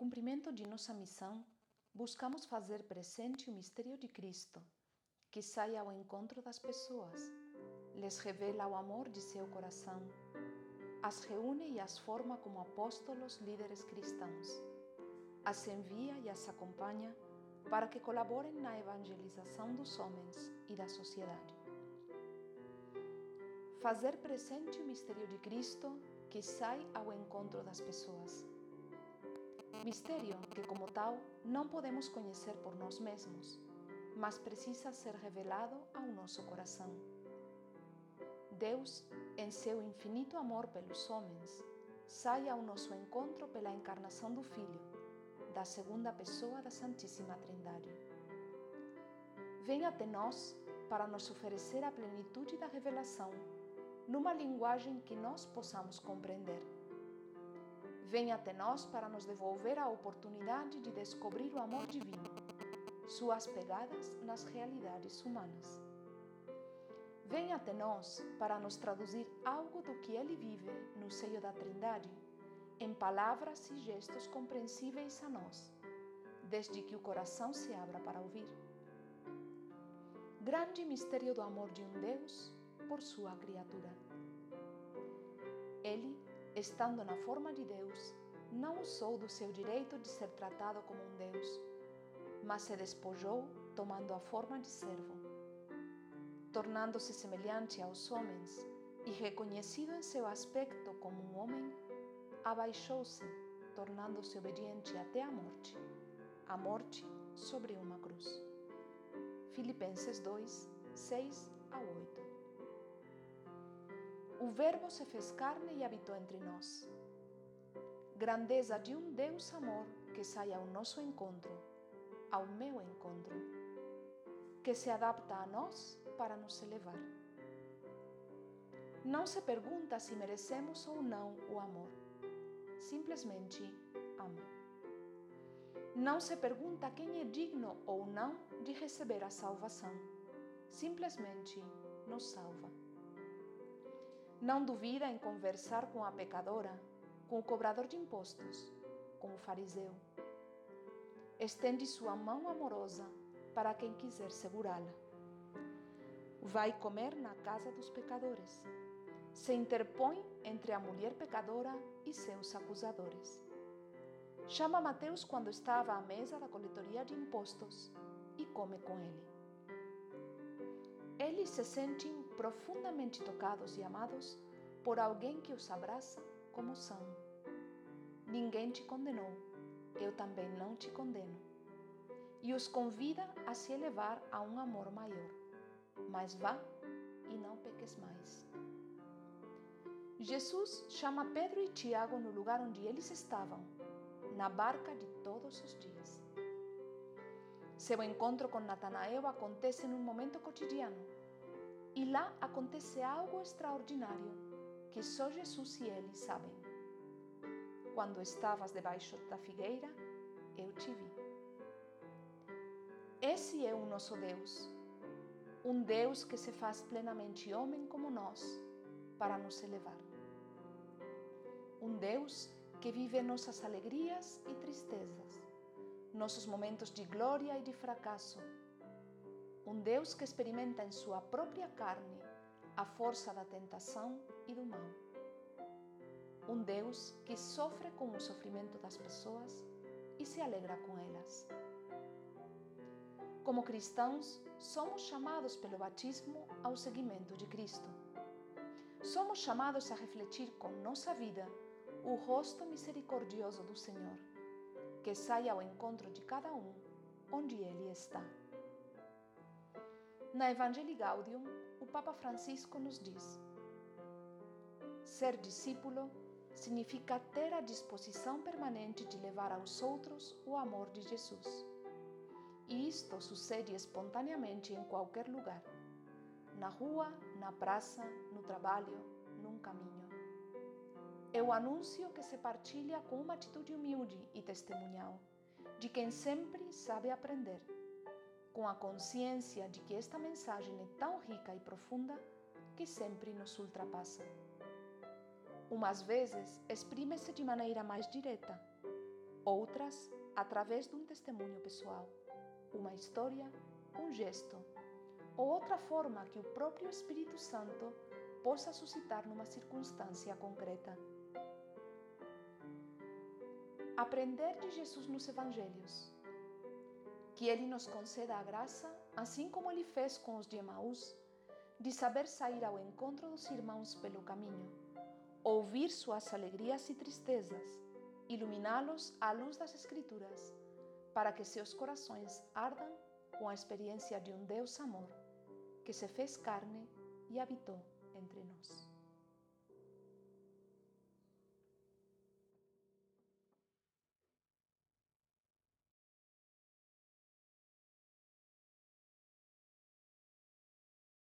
cumprimento de nossa missão, buscamos fazer presente o mistério de Cristo, que sai ao encontro das pessoas, lhes revela o amor de seu coração, as reúne e as forma como apóstolos líderes cristãos, as envia e as acompanha para que colaborem na evangelização dos homens e da sociedade. Fazer presente o mistério de Cristo que sai ao encontro das pessoas. Mistério que, como tal, não podemos conhecer por nós mesmos, mas precisa ser revelado ao nosso coração. Deus, em seu infinito amor pelos homens, sai ao nosso encontro pela encarnação do Filho, da segunda pessoa da Santíssima Trindade. Vem até nós para nos oferecer a plenitude da revelação, numa linguagem que nós possamos compreender. Vem até nós para nos devolver a oportunidade de descobrir o amor divino, suas pegadas nas realidades humanas. Vem até nós para nos traduzir algo do que ele vive no seio da Trindade em palavras e gestos compreensíveis a nós, desde que o coração se abra para ouvir. Grande mistério do amor de um Deus por sua criatura. Ele, estando na forma de Deus, não usou do seu direito de ser tratado como um Deus, mas se despojou tomando a forma de servo. Tornando-se semelhante aos homens e reconhecido em seu aspecto como um homem, abaixou-se, tornando-se obediente até a morte a morte sobre uma cruz. Filipenses 2, 6 a 8 O Verbo se fez carne e habitou entre nós. Grandeza de um Deus amor que sai ao nosso encontro, ao meu encontro, que se adapta a nós para nos elevar. Não se pergunta se merecemos ou não o amor simplesmente ama. Não se pergunta quem é digno ou não de receber a salvação, simplesmente nos salva. Não duvida em conversar com a pecadora, com o cobrador de impostos, com o fariseu. Estende sua mão amorosa para quem quiser segurá-la. Vai comer na casa dos pecadores se interpõe entre a mulher pecadora e seus acusadores. Chama Mateus quando estava à mesa da coletoria de impostos e come com ele. Eles se sentem profundamente tocados e amados por alguém que os abraça como são. Ninguém te condenou, eu também não te condeno. E os convida a se elevar a um amor maior. Mas vá e não peques mais. Jesus chama Pedro e Tiago no lugar onde eles estavam, na barca de todos os dias. Seu encontro com Natanael acontece num momento cotidiano, e lá acontece algo extraordinário que só Jesus e ele sabem. Quando estavas debaixo da figueira, eu te vi. Esse é o nosso Deus, um Deus que se faz plenamente homem como nós para nos elevar um Deus que vive nossas alegrias e tristezas, nossos momentos de glória e de fracasso. Um Deus que experimenta em sua própria carne a força da tentação e do mal. Um Deus que sofre com o sofrimento das pessoas e se alegra com elas. Como cristãos, somos chamados pelo batismo ao seguimento de Cristo. Somos chamados a refletir com nossa vida o rosto misericordioso do Senhor, que sai ao encontro de cada um onde ele está. Na Evangelii Gaudium, o Papa Francisco nos diz: Ser discípulo significa ter a disposição permanente de levar aos outros o amor de Jesus. E isto sucede espontaneamente em qualquer lugar na rua, na praça, no trabalho, num caminho. É o anúncio que se partilha com uma atitude humilde e testemunhal, de quem sempre sabe aprender, com a consciência de que esta mensagem é tão rica e profunda que sempre nos ultrapassa. Umas vezes exprime-se de maneira mais direta, outras através de um testemunho pessoal, uma história, um gesto ou outra forma que o próprio Espírito Santo possa suscitar numa circunstância concreta. Aprender de Jesus nos Evangelhos. Que Ele nos conceda a graça, assim como Ele fez com os de Emaús, de saber sair ao encontro dos irmãos pelo caminho, ouvir suas alegrias e tristezas, iluminá-los à luz das Escrituras, para que seus corações ardam com a experiência de um Deus amor que se fez carne e habitou entre nós.